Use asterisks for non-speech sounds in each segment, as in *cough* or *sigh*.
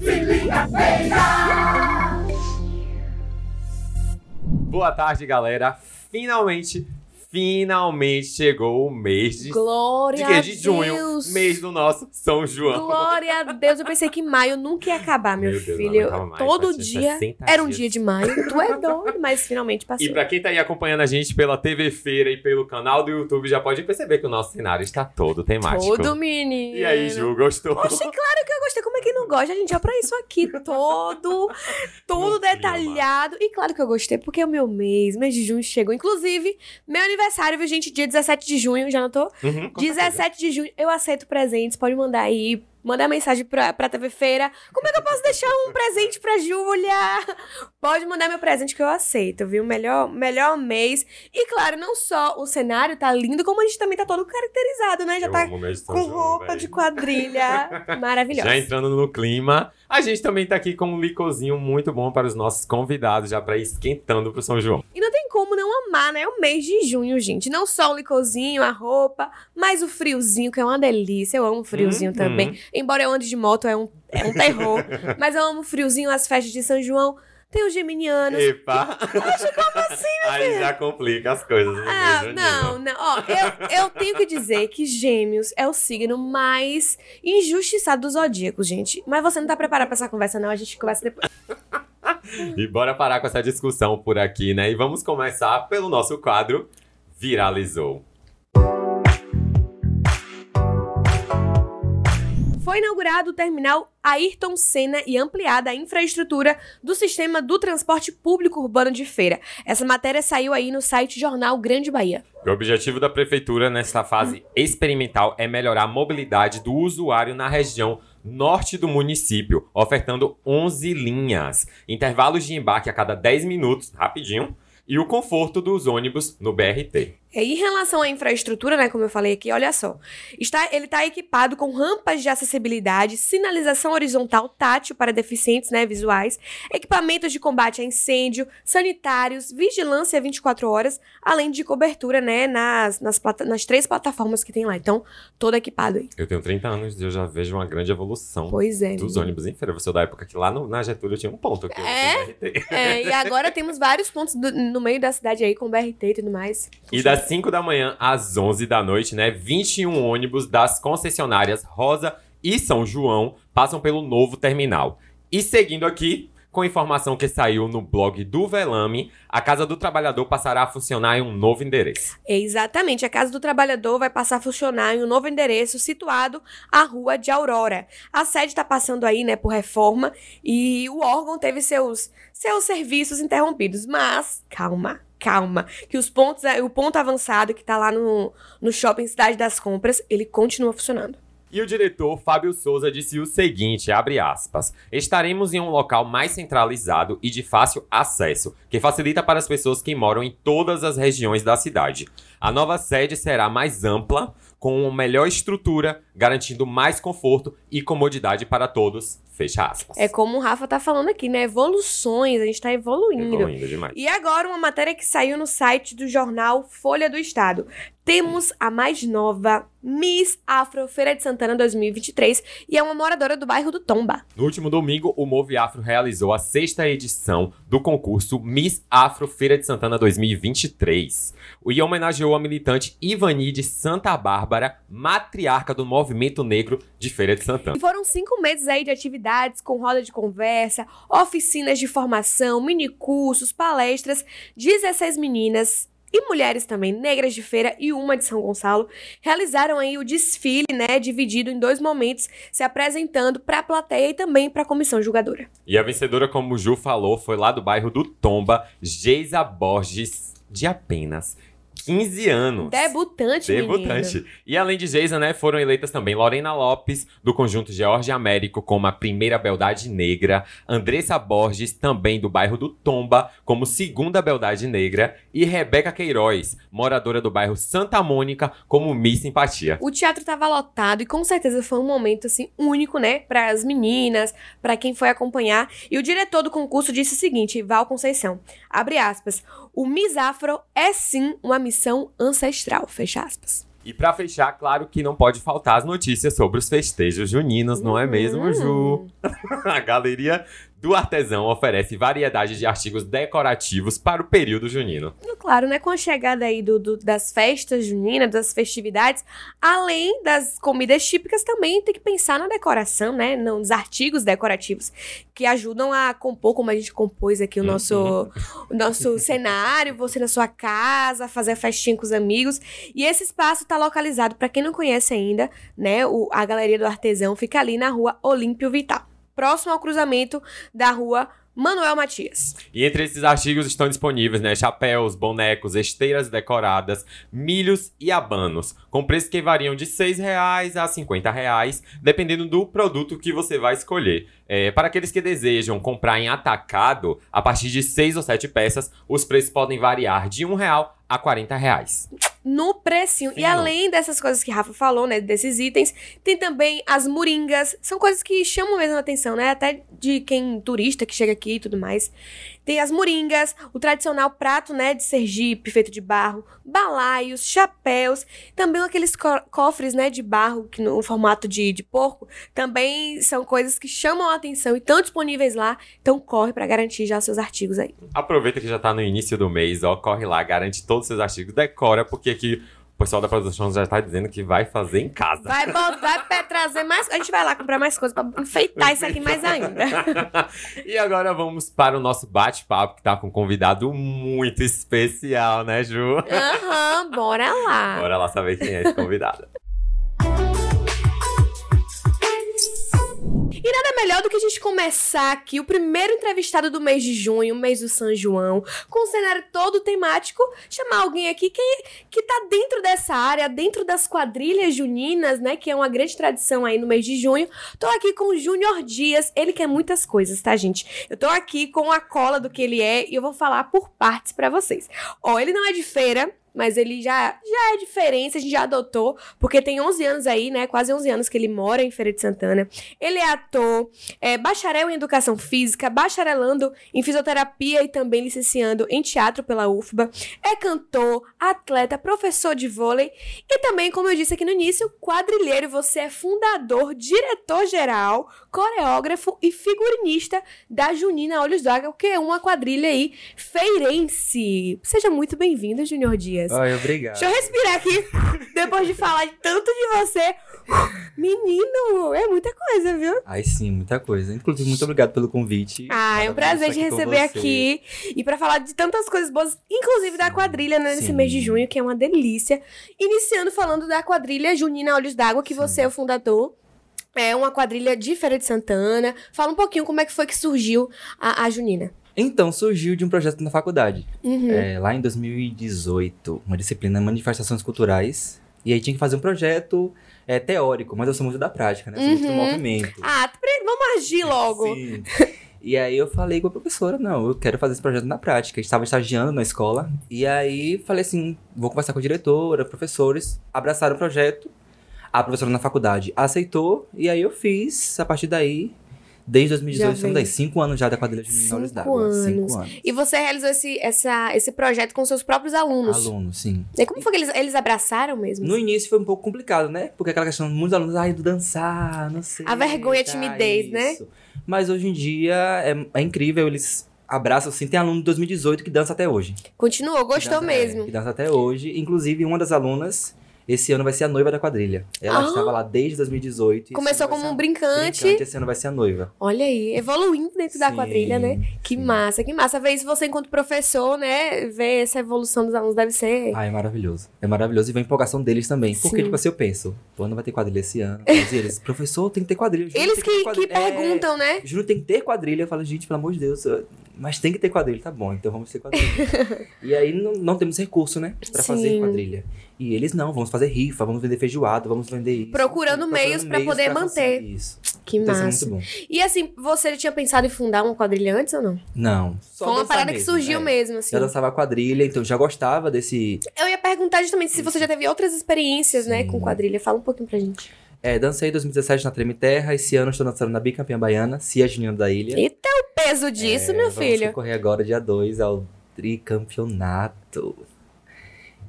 se liga, beija! Boa tarde, galera. Finalmente, finalmente chegou o mês de, Glória de, de junho, mês do nosso São João. Glória a Deus. Eu pensei que maio nunca ia acabar, meu, Meu Deus, filho. não mais, Todo ser dia 60 era um dia de maio. Tu é doido, mas finalmente passou. E pra quem tá aí acompanhando a gente pela TV Feira e pelo canal do YouTube, já pode perceber que o nosso cenário está todo temático. Todo menino. E aí, Ju, gostou? Poxa, claro que eu gostei. Como é que não gosta? A gente é pra isso aqui. Todo, todo No clima. detalhado. E claro que eu gostei, porque é o meu mês. Mês de junho chegou. Inclusive, meu aniversário, viu, gente? Dia 17 de junho, já notou? Uhum, com certeza. 17 de junho, eu aceito presentes. Pode mandar aí. Mandar mensagem pra, pra TV Feira. Como é que eu posso deixar um presente pra Júlia? Pode mandar meu presente que eu aceito, viu? Melhor, melhor mês. E claro, não só o cenário tá lindo, como a gente também tá todo caracterizado, né? Já Eu tá com roupa de quadrilha. *laughs* Maravilhosa. Já entrando no clima, a gente também tá aqui com um licozinho muito bom para os nossos convidados, já pra ir esquentando pro São João. E não tem como não amar, né? O mês de junho, gente. Não só o licozinho, a roupa, mas o friozinho, que é uma delícia. Eu amo friozinho Uhum. também. Embora eu ande de moto, é um, é um terror. *laughs* mas eu amo friozinho, as festas de São João. Tem os geminianos. Epa! Aí já complica as coisas. Ah, não, não. Ó, eu, eu tenho que dizer que Gêmeos é o signo mais injustiçado dos zodíacos, gente. Mas você não tá preparado pra essa conversa, não. A gente conversa depois. *laughs* E bora parar com essa discussão por aqui, né? E vamos começar pelo nosso quadro Viralizou. Foi inaugurado o terminal Ayrton Senna e ampliada a infraestrutura do sistema do transporte público urbano de feira. Essa matéria saiu aí no site Jornal Grande Bahia. O objetivo da prefeitura nesta fase experimental é melhorar a mobilidade do usuário na região norte do município, ofertando 11 linhas, intervalos de embarque a cada 10 minutos, rapidinho, e o conforto dos ônibus no BRT. E em relação à infraestrutura, né, como eu falei aqui, olha só. Está, ele está equipado com rampas de acessibilidade, sinalização horizontal tátil para deficientes né, visuais, equipamentos de combate a incêndio, sanitários, vigilância 24 horas, além de cobertura né, nas, nas, nas três plataformas que tem lá. Então, todo equipado aí. Eu tenho 30 anos e eu já vejo uma grande evolução Pois é. dos ônibus em feira. Você é da época que lá no- na Getúlio tinha um ponto. Que É? o BRT. É, e agora temos vários pontos do- no meio da cidade aí com BRT e tudo mais. E das 5 da manhã às 11 da noite, né? 21 ônibus das concessionárias Rosa e São João passam pelo novo terminal. E seguindo aqui, com informação que saiu no blog do Velame, a Casa do Trabalhador passará a funcionar em um novo endereço. Exatamente, a Casa do Trabalhador vai passar a funcionar em um novo endereço situado à Rua de Aurora. A sede está passando aí, né, por reforma e o órgão teve seus, seus serviços interrompidos. Mas, calma, calma, que os pontos, o ponto avançado que está lá no, no shopping Cidade das Compras, ele continua funcionando. E o diretor Fábio Souza disse o seguinte, abre aspas, estaremos em um local mais centralizado e de fácil acesso, que facilita para as pessoas que moram em todas as regiões da cidade. A nova sede será mais ampla, com uma melhor estrutura, garantindo mais conforto e comodidade para todos, fecha aspas. É como o Rafa tá falando aqui, né, evoluções, a gente tá evoluindo. Evoluindo demais. E agora uma matéria que saiu no site do jornal Folha do Estado. Temos a mais nova Miss Afro Feira de Santana 2023 e é uma moradora do bairro do Tomba. No último domingo, o Move Afro realizou a sexta edição do concurso Miss Afro Feira de Santana 2023. E homenageou a militante Ivani de Santa Bárbara, matriarca do movimento negro de Feira de Santana. E foram cinco meses aí de atividades com roda de conversa, oficinas de formação, minicursos, palestras, 16 meninas e mulheres também, negras de feira e uma de São Gonçalo, realizaram aí o desfile, né, dividido em dois momentos, se apresentando para a plateia e também para a comissão julgadora. E a vencedora, como o Ju falou, foi lá do bairro do Tomba, Geisa Borges, de apenas 15 anos. Debutante, menino. Debutante. E além de Geisa, né, foram eleitas também Lorena Lopes, do conjunto George Américo, como a primeira beldade negra, Andressa Borges, também do bairro do Tomba, como segunda beldade negra, e Rebeca Queiroz, moradora do bairro Santa Mônica, como Miss Simpatia. O teatro estava lotado e com certeza foi um momento assim único, né, para as meninas, para quem foi acompanhar. E o diretor do concurso disse o seguinte, Val Conceição, abre aspas, o Miss Afro é sim uma missão ancestral, fecha aspas. E pra fechar, claro que não pode faltar as notícias sobre os festejos juninos, não é mesmo, Ju? *laughs* A galeria do artesão oferece variedade de artigos decorativos para o período junino. Claro, né? Com a chegada aí do, do- das festas juninas, das festividades, além das comidas típicas, também tem que pensar na decoração, né? Nos artigos decorativos que ajudam a compor, como a gente compôs aqui o nosso, o nosso *laughs* cenário, você na sua casa, fazer festinha com os amigos. E esse espaço está localizado, para quem não conhece ainda, né? O, a Galeria do Artesão fica ali na rua Olímpio Vital, próximo ao cruzamento da rua Manuel Matias. E entre esses artigos estão disponíveis, né, chapéus, bonecos, esteiras decoradas, milhos e abanos, com preços que variam de 6 reais a 50 reais, dependendo do produto que você vai escolher. É, para aqueles que desejam comprar em atacado, a partir de 6 ou 7 peças, os preços podem variar de R$ 1 real a 40 reais. no precinho. E Fino. além dessas coisas que Rafa falou, né, desses itens, tem também as moringas. São coisas que chamam mesmo a atenção, né? Até de quem turista que chega aqui e tudo mais. Tem as moringas, o tradicional prato, né, de Sergipe, feito de barro, balaios, chapéus, também aqueles co- cofres, né, de barro, que no formato de, de porco, também são coisas que chamam a atenção e estão disponíveis lá. Então corre pra garantir já seus artigos aí. Aproveita que já tá no início do mês, ó, corre lá, garante todos os seus artigos, decora, porque aqui o pessoal da produção já tá dizendo que vai fazer em casa. Vai, vai trazer mais. A gente vai lá comprar mais coisas pra enfeitar isso aqui mais ainda. *laughs* e agora vamos para o nosso bate-papo, que tá com um convidado muito especial, né, Ju? Aham, bora lá. Bora lá saber quem é esse convidado. E nada melhor do que a gente começar aqui o primeiro entrevistado do mês de junho, mês do São João, com o cenário todo temático, chamar alguém aqui que, que tá dentro dessa área, dentro das quadrilhas juninas, né, que é uma grande tradição aí no mês de junho. Tô aqui com o Júnior Dias, ele quer muitas coisas, tá, gente? Eu tô aqui com a cola do que ele é e eu vou falar por partes pra vocês. Ó, ele não é de feira, mas ele já, já é diferença, a gente já adotou, porque tem 11 anos aí, né? Quase 11 anos que ele mora em Feira de Santana. Ele é ator, é bacharel em educação física, bacharelando em fisioterapia e também licenciando em teatro pela UFBA. É cantor, atleta, professor de vôlei e também, como eu disse aqui no início, quadrilheiro. Você é fundador, diretor-geral, coreógrafo e figurinista da Junina Olhos d'Água, que é uma quadrilha aí feirense. Seja muito bem-vindo, Junior Dias. Ai, obrigado. Deixa eu respirar aqui, *laughs* depois de falar de tanto de você. Menino, é muita coisa, viu? Ai, sim, muita coisa. Inclusive, muito obrigado pelo convite. Ah, é um prazer te receber aqui. E pra falar de tantas coisas boas, inclusive da Sim, quadrilha, né, nesse mês de junho, que é uma delícia. Iniciando falando da quadrilha Junina Olhos d'Água, que Sim. você é o fundador. É uma quadrilha de Feira de Santana. Fala um pouquinho como é que foi que surgiu a, a Junina. Então, surgiu de um projeto na faculdade. Uhum. É, lá em 2018, uma disciplina Manifestações Culturais. E aí tinha que fazer um projeto é, teórico, mas eu sou muito da prática, né? Eu sou muito do Uhum. movimento. Ah, vamos agir logo. *laughs* Sim. E aí eu falei com a professora, não, eu quero fazer esse projeto na prática. A gente estava estagiando na escola. E aí falei assim, vou conversar com a diretora, professores. Abraçaram o projeto. A professora na faculdade aceitou. E aí eu fiz, a partir daí, desde 2018, Já estamos aí, cinco anos já da quadrilha de Cinco d'Água. anos. Cinco anos. E você realizou esse, essa, esse projeto com seus próprios alunos. Aluno, sim. E como foi que eles, eles abraçaram mesmo? No início foi um pouco complicado, né? Porque aquela questão, muitos alunos, ai, do dançar, não sei. A vergonha, a tá, timidez, né? isso. Mas hoje em dia é, é incrível, eles abraçam, assim. Tem aluno de 2018 que dança até hoje. Continuou, Que gostou dança- mesmo. É, que dança até hoje. Inclusive, uma das alunas, esse ano vai ser a noiva da quadrilha. Ela Ah. estava lá desde 2018. e esse Começou como um brincante. brincante. Esse ano vai ser a noiva. Olha aí, evoluindo dentro da Sim, quadrilha, né? Que sim. massa, que massa. Ver isso você enquanto professor, né? Ver essa evolução dos alunos deve ser. Ah, é maravilhoso. É maravilhoso e vem a empolgação deles também. Porque, Sim. tipo assim, eu penso, o ano vai ter quadrilha esse ano. Mas eles, professor, tem que ter quadrilha. Eles que, que quadrilha." É, perguntam, né? Júnior tem que ter quadrilha. Eu falo, gente, pelo amor de Deus, eu- mas tem que ter quadrilha. Tá bom, então vamos ter quadrilha. *laughs* e aí não, não temos recurso, né? Pra Sim. fazer quadrilha. E eles não, vamos fazer rifa, vamos vender feijoada, vamos vender isso. Procurando meios pra poder manter. conseguir Isso. Que Então, isso é massa. muito bom. E assim, você tinha pensado em fundar uma quadrilha antes ou não? Não. só Foi uma parada que mesmo, surgiu é. mesmo, assim. Já dançava quadrilha, então já gostava desse. Eu ia perguntar justamente se você já teve outras experiências, né, Sim. com quadrilha. Fala um pouquinho pra gente. É, dancei em 2017 na Treme Terra, esse ano estou dançando na Bicampeã Baiana, Cia Junina da Ilha. Eita, o peso disso, É, meu vamos filho. concorrer agora dia 2 ao tricampeonato.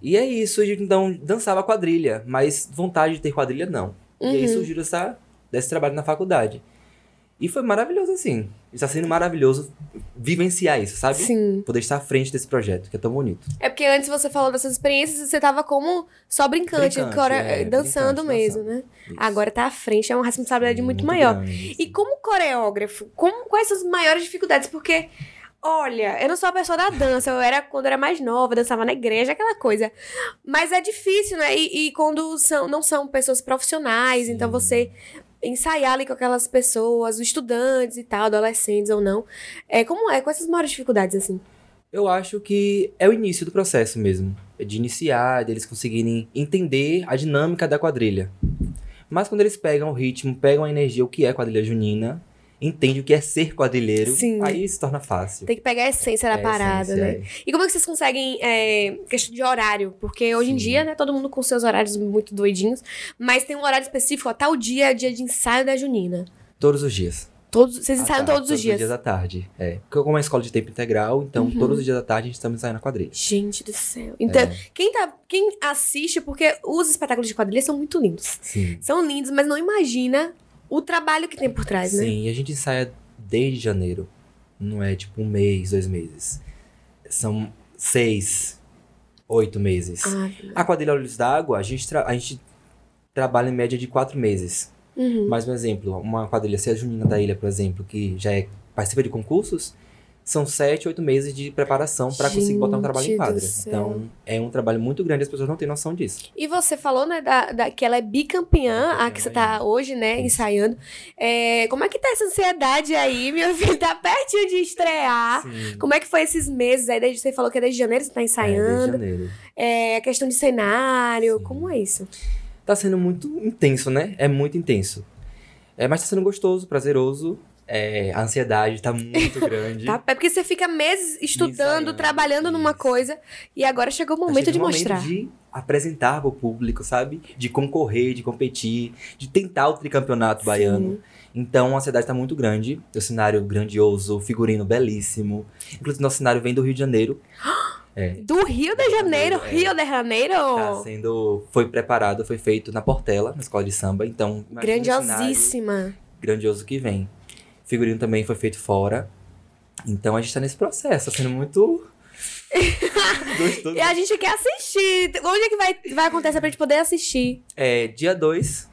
E é isso, então dançava quadrilha, mas vontade de ter quadrilha não. E aí Uhum. surgiu essa, desse trabalho na faculdade. E foi maravilhoso, assim. Está sendo maravilhoso vivenciar isso, sabe? Sim. Poder estar à frente desse projeto, que é tão bonito. É porque antes você falou dessas experiências, você tava como só brincante, Brincante, core- é, dançando brincante, mesmo, dançando. né? Isso. Agora tá à frente, é uma responsabilidade muito, maior. grande, E como coreógrafo, como, quais são as maiores dificuldades? Porque, olha, eu não sou a pessoa da dança, eu era quando eu era mais nova, dançava na igreja, aquela coisa. Mas é difícil, né? E, e quando são, não são pessoas profissionais, então você ensaiar ali com aquelas pessoas, estudantes e tal, adolescentes ou não. É, como é? Quais são as maiores dificuldades, assim? Eu acho que é o início do processo mesmo. De iniciar, deles conseguirem entender a dinâmica da quadrilha. Mas quando eles pegam o ritmo, pegam a energia, o que é quadrilha junina, entendem o que é ser quadrilheiro, Sim. aí se torna fácil. Tem que pegar a essência da É, parada, essência, né? é. E como é que vocês conseguem, é, questão de horário? Porque hoje em Sim. dia, né, todo mundo com seus horários muito doidinhos, mas tem um horário específico, ó, tal dia é dia de ensaio da junina. Todos os dias. Todos, vocês ensaiam tarde, todos os dias? Todos os dias à tarde. É. Porque como é uma escola de tempo integral, então Uhum. todos os dias da tarde a gente estamos ensaiando a quadrilha. Gente do céu. Então, É. quem, tá, quem assiste, porque os espetáculos de quadrilha são muito lindos. Sim. São lindos, mas não imagina o trabalho que tem por trás, né? Sim, a gente ensaia desde janeiro. Não é tipo um mês, dois meses. São seis, oito meses. Ah, A quadrilha Olhos d'Água, a gente, a gente trabalha em média de quatro meses. uhum. Mais um exemplo, uma quadrilha, se a Junina da Ilha, por exemplo, que já é, participa de concursos, são sete, oito meses de preparação para conseguir botar um trabalho em quadra. Então, é um trabalho muito grande, as pessoas não têm noção disso. E você falou, né, da, da- que ela é bicampeã, a que você tá hoje, né, ensaiando. É, como é que tá essa ansiedade aí, *laughs* meu filho? Tá pertinho de estrear. Sim. Como é que foi esses meses aí? Desde, você falou que é desde janeiro você tá É, desde ensaiando. janeiro. É, a questão de cenário, Sim. como é isso? Tá sendo muito intenso, né? É muito intenso. É, mas tá sendo gostoso, prazeroso. É, a ansiedade tá muito grande. *laughs* Tá? É porque você fica meses estudando, trabalhando numa coisa, e agora chegou o Tá momento chegando de o mostrar. de apresentar pro público, sabe? De concorrer, de competir, de tentar o tricampeonato baiano. Então a ansiedade tá muito grande. O cenário grandioso, o figurino belíssimo. Inclusive, nosso cenário vem do Rio de Janeiro. *gasps* É. Do Rio de Janeiro, É. Rio de Janeiro. Tá sendo. Foi preparado, foi feito na Portela, na escola de samba. Então, Grandiosíssima. grandioso que vem. O figurino também foi feito fora. Então a gente tá nesse processo, tá sendo muito. *laughs* gostoso. E a gente quer assistir. Onde é que vai, vai acontecer pra gente poder assistir? É, dia 2.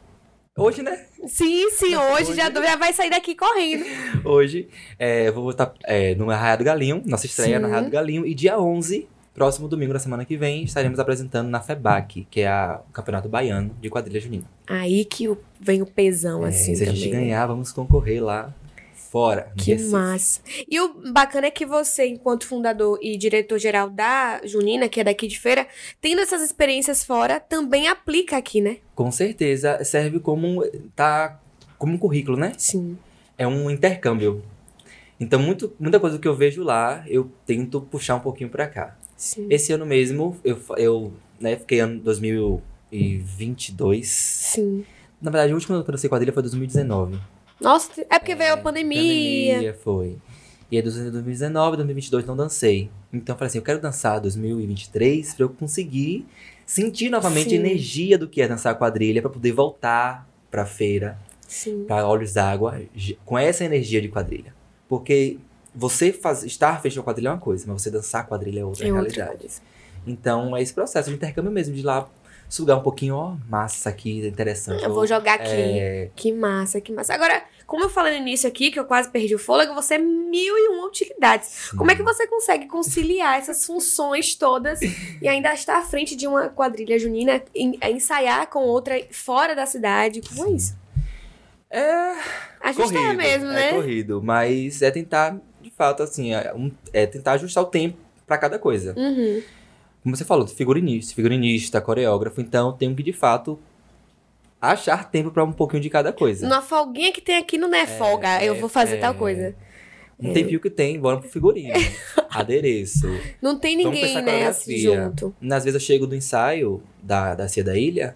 Hoje, né? Sim, sim, *laughs* hoje, Hoje. Já, já vai sair daqui correndo. *laughs* Hoje. É, eu vou estar é, no Arraial do Galinho, nossa estreia Sim. no Arraial do Galinho. E dia 11, próximo domingo da semana que vem, estaremos apresentando na FEBAC, que é a- o Campeonato Baiano de Quadrilha Junina. Aí que vem o pesão, É, assim, se a também. gente ganhar, vamos concorrer lá fora. Que Recife. massa. E o bacana é que você, enquanto fundador e diretor-geral da Junina, que é daqui de feira, tendo essas experiências fora, também aplica aqui, né? Com certeza, serve como, tá, como um currículo, né? Sim. é um intercâmbio. Então, muito, muita coisa que eu vejo lá, eu tento puxar um pouquinho pra cá. Sim. Esse ano mesmo, eu, eu né, fiquei ano 2022. Sim. Na verdade, o último ano que eu dancei quadrilha foi 2019. Nossa, é porque veio a pandemia. Pandemia foi. E aí, 2019, 2022 não dancei. Então, eu falei assim, eu quero dançar 2023 pra eu conseguir sentir novamente Sim. a energia do que é dançar quadrilha, pra poder voltar pra feira Sim. para olhos d'água com essa energia de quadrilha. Porque você faz, estar fechando quadrilha é uma coisa, mas você dançar quadrilha é outra É outra realidade. coisa. Então é esse processo de intercâmbio mesmo, de ir lá sugar um pouquinho, ó, massa aqui, interessante. Eu vou jogar aqui. É, Que massa, que massa. Agora, como eu falei no início aqui, que eu quase perdi o fôlego, você é mil e uma utilidades. Como é que você consegue conciliar essas funções todas *laughs* e ainda estar à frente de uma quadrilha junina, ensaiar com outra fora da cidade? Como é isso? É A gente tá mesmo, é né? corrido, mas é tentar, de fato, assim, é, um- é tentar ajustar o tempo pra cada coisa. Uhum. Como você falou, figurinista, figurinista, coreógrafo, então tenho que, de fato, achar tempo pra um pouquinho de cada coisa. Numa folguinha que tem aqui no Né Folga, eu é, vou fazer é. tal coisa. Um tempinho que tem, bora pro figurino. *laughs* adereço. Não tem ninguém, né, assim, junto. Às vezes eu chego do ensaio da, da Cia da Ilha,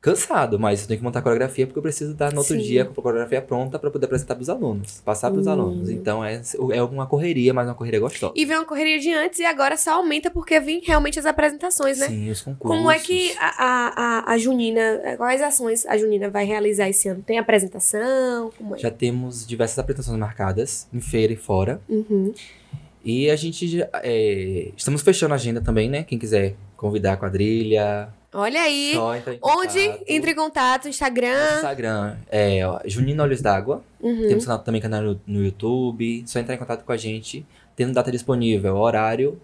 cansado, mas eu tenho que montar a coreografia porque eu preciso dar no outro Sim. dia com a coreografia pronta pra poder apresentar pros alunos, passar pros Hum. alunos. Então é, é uma correria, mas uma correria gostosa. E vem uma correria de antes e agora só aumenta porque vem realmente as apresentações, né? Sim, os concursos. Como é que a, a, a, Junina, quais ações a Junina vai realizar esse ano? Tem apresentação? Como é? Já temos diversas apresentações marcadas, em feira e fora. Uhum. E a gente é, estamos fechando a agenda também, né? Quem quiser convidar a quadrilha, Olha aí. entra em Onde contato. entre em contato? Instagram. Instagram é ó, Junina Olhos d'Água. Uhum. Temos canal- também canal no, no YouTube. Só entrar em contato com a gente. Tendo data disponível, horário.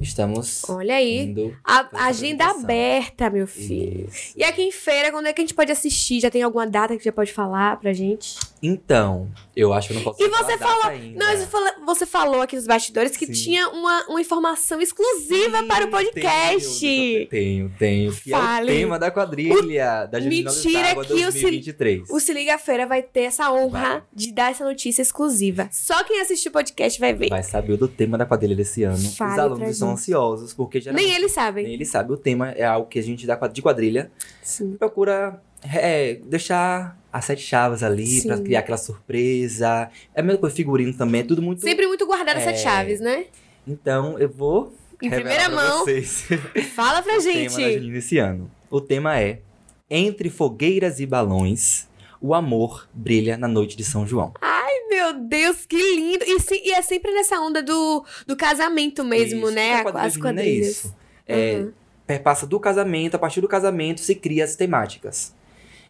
Estamos Olha aí. A agenda aberta, meu filho. Isso. E aqui em feira, quando é que a gente pode assistir? Já tem alguma data que já pode falar pra gente? Então, eu acho que eu não posso E falar você falou- ainda. Não, você falou aqui nos bastidores que Sim. tinha uma, uma informação exclusiva Sim, para o podcast. Tenho, tenho, tenho. Que é Fale. o tema da quadrilha da Junina Olhos Mentira d'Água que o Sil- 2023. O Se Liga Feira vai ter essa honra Vai. de dar essa notícia exclusiva. Só quem assistiu o podcast vai ver. Vai saber do tema da quadrilha desse ano. Fale Os alunos estão gente. ansiosos, porque geralmente Nem eles sabem. nem eles sabem. O tema é algo que a gente dá de quadrilha Sim. procura é, deixar as sete chaves ali pra Sim. criar aquela surpresa. É a mesma coisa, figurino também, é tudo muito. Sempre muito guardado essas É. chaves, né? Então eu vou. Em primeira mão. Vocês. *laughs* Fala pra o tema gente. Esse ano. O tema é Entre fogueiras e balões, o amor brilha na noite de São João. Ai, meu Deus, que lindo. E, se- e é sempre nessa onda do, do casamento mesmo, Isso. né? A quadrilha As junina é quadrilhas. isso. É, Uhum. perpassa do casamento, a partir do casamento se cria as temáticas.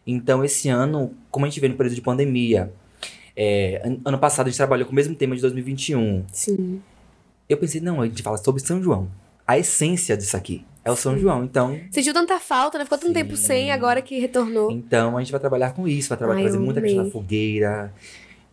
Então, esse ano, como a gente vê no período de pandemia, é, an- ano passado a gente trabalhou com o mesmo tema de 2021. Sim. Eu pensei, não, a gente fala sobre São João. A essência disso aqui é o São João. Então, Sentiu tanta falta, né? Ficou tanto Sim. tempo sem, agora que retornou. então a gente vai trabalhar com isso, vai trabalhar Ai, trazer muita questão amei. da fogueira,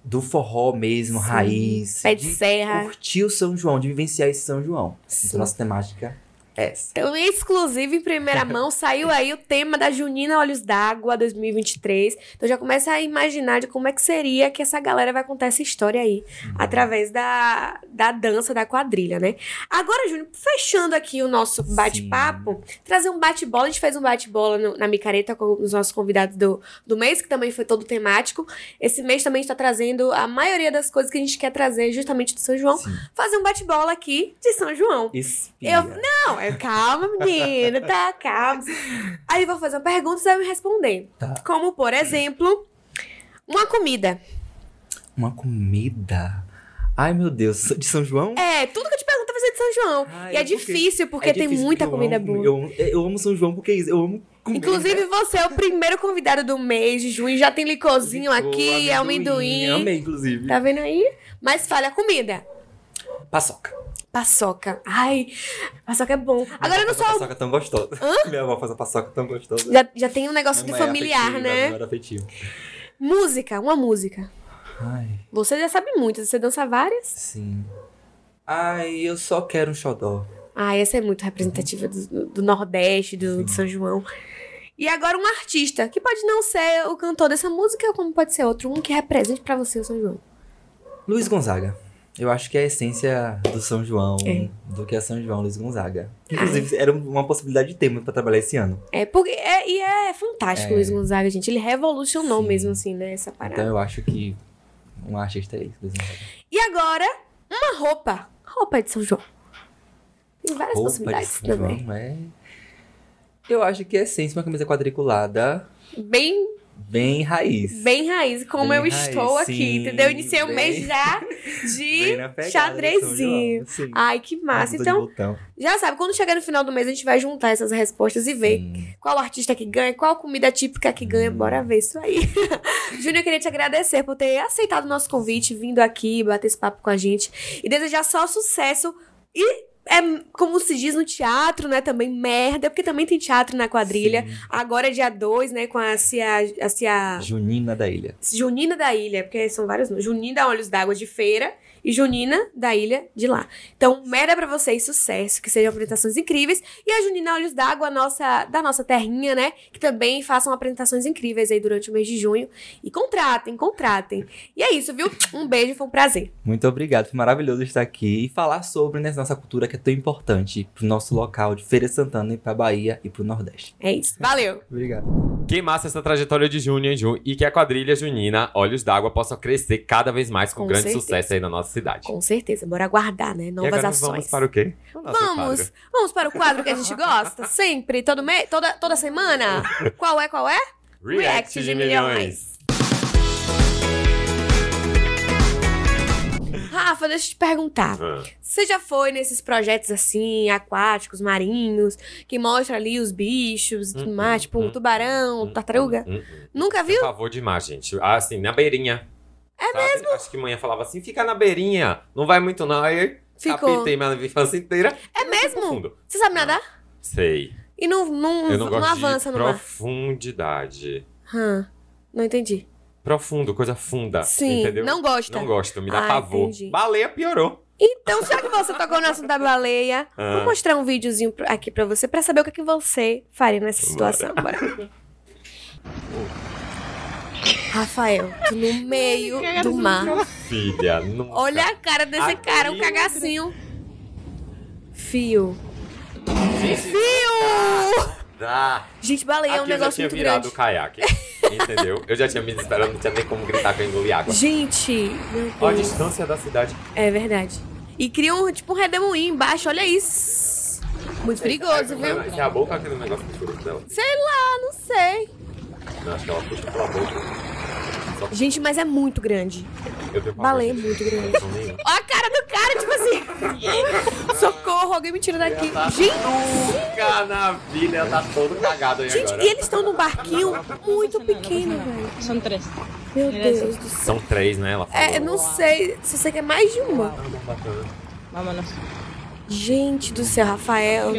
do forró mesmo, Sim. raiz. Pé de serra. curtir o São João, de vivenciar esse São João. Sim. Então, nossa temática essa. Então, exclusivo em primeira *laughs* mão, saiu aí o tema da Junina Olhos d'Água 2023. Então já começa a imaginar de como é que seria que essa galera vai contar essa história aí, Uhum. através da, da dança, da quadrilha, né? Agora, Júnior, fechando aqui o nosso bate-papo, trazer um bate-bola. A gente fez um bate-bola na micareta com os nossos convidados do, do mês, que também foi todo temático. Esse mês também está trazendo a maioria das coisas que a gente quer trazer justamente do São João. Sim. Fazer um bate-bola aqui de São João. Espia. Eu- Não, é calma, menina, tá, calma. Aí eu vou fazer uma pergunta e você vai me responder. Tá. Como, por exemplo, uma comida. Uma comida. Ai, meu Deus, de São João? É, tudo que eu te pergunto vai ser de São João. Ai, e é porque- difícil, porque É tem difícil, muita porque comida amo- boa. Eu, amo- eu amo São João porque eu amo comer. Inclusive, você é o primeiro convidado do mês de junho. Já tem licorzinho Licor, aqui, é amendoim. Amei, inclusive. Tá vendo aí? Mas fala a comida. Paçoca. Paçoca. Ai, paçoca é bom. Agora eu não sou. paçoca tão gostosa. *laughs* Minha avó faz a paçoca tão gostosa. Já, já tem um negócio de Memória familiar, né? afetiva. Música, uma música. Ai, Você já sabe muito, você dança várias? sim. Ai, eu só quero um xodó. Ah, essa é muito representativa do, do Nordeste, do, de São João. E agora um artista, que pode não ser o cantor dessa música, como pode ser outro, um que represente pra você o São João. Luiz Gonzaga. Eu acho que é a essência do São João, É. do que é São João, Luiz Gonzaga. Inclusive, era uma possibilidade de tema pra trabalhar esse ano. É, porque é, e é fantástico o É. Luiz Gonzaga, gente. Ele revolucionou Sim. mesmo, assim, né, essa parada. Então eu acho que um artista é isso, Luiz Gonzaga. E agora, uma roupa. Roupa de São João. Tem várias Roupa de possibilidades São também. João é... Eu acho que é essência uma camisa quadriculada, Bem, bem raiz. bem raiz, como Bem eu raiz, estou aqui, sim, entendeu? Eu Iniciei o bem- mês já *laughs* de São xadrezinho. João. Ai, que massa. Então, já sabe, quando chegar no final do mês, a gente vai juntar essas respostas e ver Sim. qual artista que ganha, qual comida típica que ganha. Bora ver isso aí. *laughs* Júnior, eu queria te agradecer por ter aceitado o nosso convite, vindo aqui, bater esse papo com a gente e desejar só sucesso e. É como se diz no teatro, né? Também merda, porque também tem teatro na quadrilha. Sim. Agora é dia 2, né? Com a Cia, a Cia Junina da Ilha. Junina da Ilha, porque são vários nomes. Junina Olhos d'Água de Feira e Junina da ilha de lá. Então, merda pra vocês, sucesso, que sejam apresentações incríveis. E a Junina Olhos d'Água, nossa, da nossa terrinha, né? Que também façam apresentações incríveis aí durante o mês de junho. E contratem, contratem. E é isso, viu? Um beijo, foi um prazer. Muito obrigado, foi maravilhoso estar aqui e falar sobre né, nossa cultura que é tão importante pro nosso local de Feira Santana e pra Bahia e pro Nordeste. É isso. Valeu! *laughs* Obrigado. Que massa essa trajetória de junho em junho e que a quadrilha junina Olhos d'Água possa crescer cada vez mais com, Com grande certeza. sucesso aí na nossa cidade. Com certeza, bora aguardar, né? e Novas agora ações. vamos para o quê? O Vamos, quadro. vamos para o quadro que a gente gosta, *laughs* sempre, todo mês, toda, toda semana. Qual é, qual é? React de milhões. Rafa, deixa eu te perguntar. Ah, Você já foi nesses projetos assim, aquáticos, marinhos, que mostra ali os bichos e tudo Hum, mais, tipo um tubarão, hum, tartaruga? Nunca Por viu? favor demais, gente. Ah, Assim, na beirinha. É mesmo? Acho que manhã falava assim, fica na beirinha. Não vai muito não. Aí Ficou. capitei minha infância inteira. É mesmo? Profundo. Você sabe nadar? Sei. E não, não, Eu não não, gosto avança de no mar? profundidade. Hã, não entendi. Profundo, coisa funda. Sim, entendeu? não gosta. Não gosto, me dá Ah, pavor. entendi. Baleia piorou. Então, já que você tocou no assunto da baleia, Ah. vou mostrar um videozinho pra- aqui pra você, pra saber o que, que você faria nessa situação. Bora. *laughs* Rafael, tu no meio do mar. Filha, nunca. Olha a cara desse Aqui. cara, um cagacinho. Fio. Fio! Dá. Gente, baleia é um Aqui eu já tinha muito virado grande. o caiaque. Entendeu? Eu já tinha me desesperado, não tinha nem como gritar que eu engoli água. Gente, meu Olha a Deus. distância da cidade. É verdade. E cria um, tipo um redemoinho embaixo, olha isso. Muito perigoso, viu? É a boca aquele negócio que dela? Sei lá, não sei. Não, acho que ela puxa pela boca. Gente, mas é muito grande. Baleia é muito grande. Ó a cara do cara, tipo assim. Socorro, alguém me tira daqui. Tá Gente, Nunca na vida ela tá todo cagado aí gente, agora. e eles estão num barquinho muito pequeno, velho. Son tres. Meu Deus do céu. São três, né? Ela falou. É, eu não sei se você quer mais de uma. Vámonos. Gente do céu, Rafael.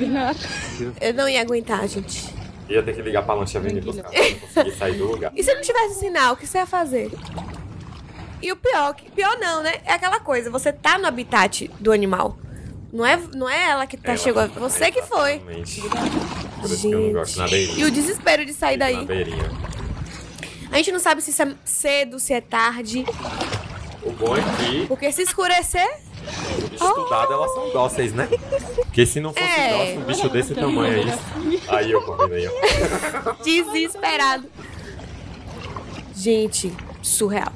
Eu não ia aguentar, gente. Ia ter que ligar pra lancha vir me buscar. pra eu conseguir sair do lugar. *laughs* E se não tivesse sinal, o que você ia fazer? E o pior, pior não, né? É aquela coisa, você tá no habitat do animal. Não é, não é ela que tá Ela chegou, você que foi. Não Gente. E o desespero de sair daí. A gente não sabe se isso é cedo, se é tarde. O bom é que, Porque se escurecer, estudado, elas são dóceis, né? Porque se não fosse É. dócil, um bicho desse tamanho aí. Aí eu ó. desesperado. Gente, surreal.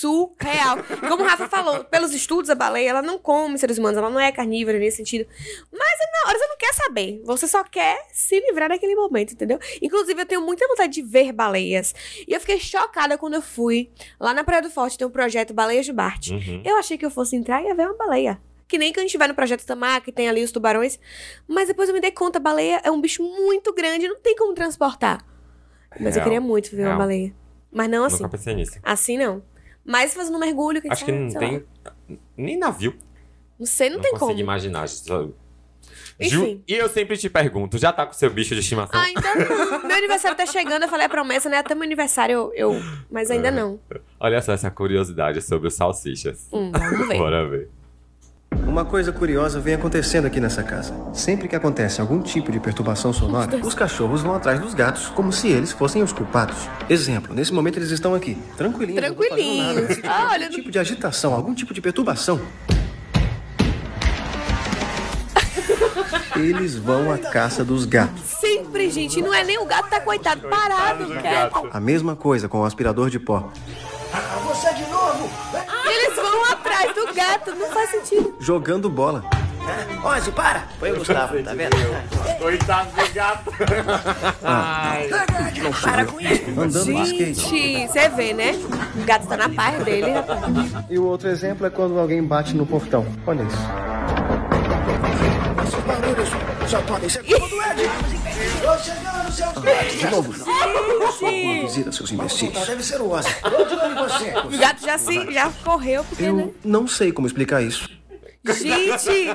Surreal. Como o Rafa falou, pelos estudos, a baleia, ela não come seres humanos, ela não é carnívora nesse sentido. Mas na hora você não quer saber. Você só quer se livrar daquele momento, entendeu? Inclusive, eu tenho muita vontade de ver baleias. E eu fiquei chocada quando eu fui. Lá na Praia do Forte tem um projeto Baleias de Bart. Uhum. Eu achei que eu fosse entrar e ia ver uma baleia. Que nem quando a gente vai no Projeto Tamar, que tem ali os tubarões. Mas depois eu me dei conta, a baleia é um bicho muito grande, não tem como transportar. Mas eu Real. queria muito ver uma Real. baleia. Mas não assim. Nunca pensei nisso. Assim não. Mas fazendo um mergulho, quem Acho que sabe, não sei lá. tem. Nem navio. Não sei, não, Não, tem consigo como. imaginar. Só- Enfim. Ju- E eu sempre te pergunto, já tá com seu bicho de estimação? Ainda não. Meu aniversário tá chegando, eu falei a promessa, né? Até meu aniversário eu. eu- Mas ainda não. Olha só essa curiosidade sobre os salsichas. Hum, vamos ver. *laughs* Bora ver. Uma coisa curiosa vem acontecendo aqui nessa casa. Sempre que acontece algum tipo de perturbação sonora, os cachorros vão atrás dos gatos como se eles fossem os culpados. Exemplo, nesse momento eles estão aqui, tranquilinhos. Tranquilinhos. Ah, algum olha, tipo de agitação, algum tipo de perturbação, eles vão à caça dos gatos. Sempre, gente. Não é nem o gato tá coitado, parado, do quieto. A mesma coisa com o aspirador de pó. Gato, não faz sentido. Jogando bola. Ozzy, para! Foi o Gustavo, tá vendo? Coitado do gato. Ai. Para com isso! Andando de skate. Gente, você vê, né? O gato tá na paz dele, rapaz. E o outro exemplo é quando alguém bate no portão. Olha isso. Esses barulhos só podem ser culpa do Ed! Tô chegando, seus De novo. Uma Gente, visita, seus imbecis. Deve ser o Ozzy. Tô de olho em você. o gato já, se, já correu, porque, né? Eu não sei como explicar isso. Gente,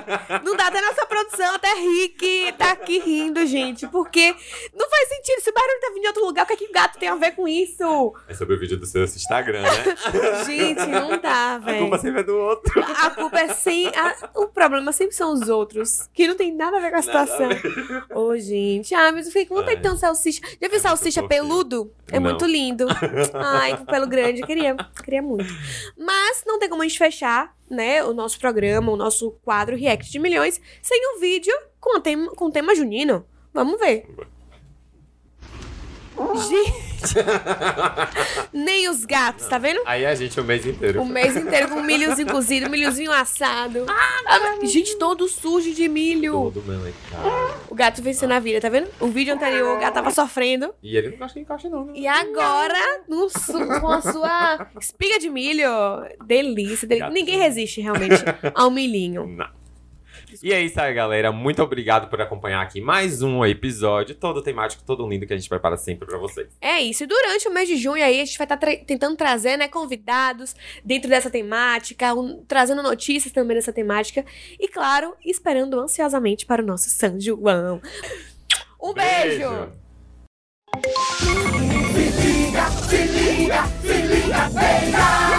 não dá até nossa produção, até Rick tá aqui rindo, gente. Porque não faz sentido. Se o barulho tá vindo de outro lugar, o que é que o gato tem a ver com isso? É sobre o vídeo do seu Instagram, né? *laughs* Gente, não dá, A velho. culpa sempre é do outro. A culpa é sim. a- o problema sempre são os outros. Que não tem nada a ver com a situação. Ô, gente. Ah, mas eu fiquei com vontade de ter um salsicha. Já viu salsicha fofinho. peludo? É Não. muito lindo. *laughs* Ai, com pelo grande. Queria, queria muito. Mas não tem como a gente fechar, né, o nosso programa, o nosso quadro React de Milhões, sem um vídeo com tema, com tema junino. Vamos ver. Gente. *laughs* Nem os gatos, tá vendo? Aí a gente o mês inteiro. O mês inteiro com milhozinho cozido, milhozinho assado. Ah, gente, todo sujo de milho. Todo melecado. O gato vencendo a vida, tá vendo? O vídeo anterior, o gato tava sofrendo. E ele não gosta de encaixe, não, né? E agora, no su- com a sua espiga de milho. Delícia, delícia. Gato. Ninguém resiste realmente ao milhinho. Não. E é isso aí, galera. Muito obrigado por acompanhar aqui mais um episódio, todo temático, todo lindo que a gente prepara sempre pra vocês. É isso. E durante o mês de junho aí, a gente vai estar tentando trazer, né, convidados dentro dessa temática, um- trazendo notícias também dessa temática. E, claro, esperando ansiosamente para o nosso São João. Um beijo. Se liga, se liga, se liga, beija.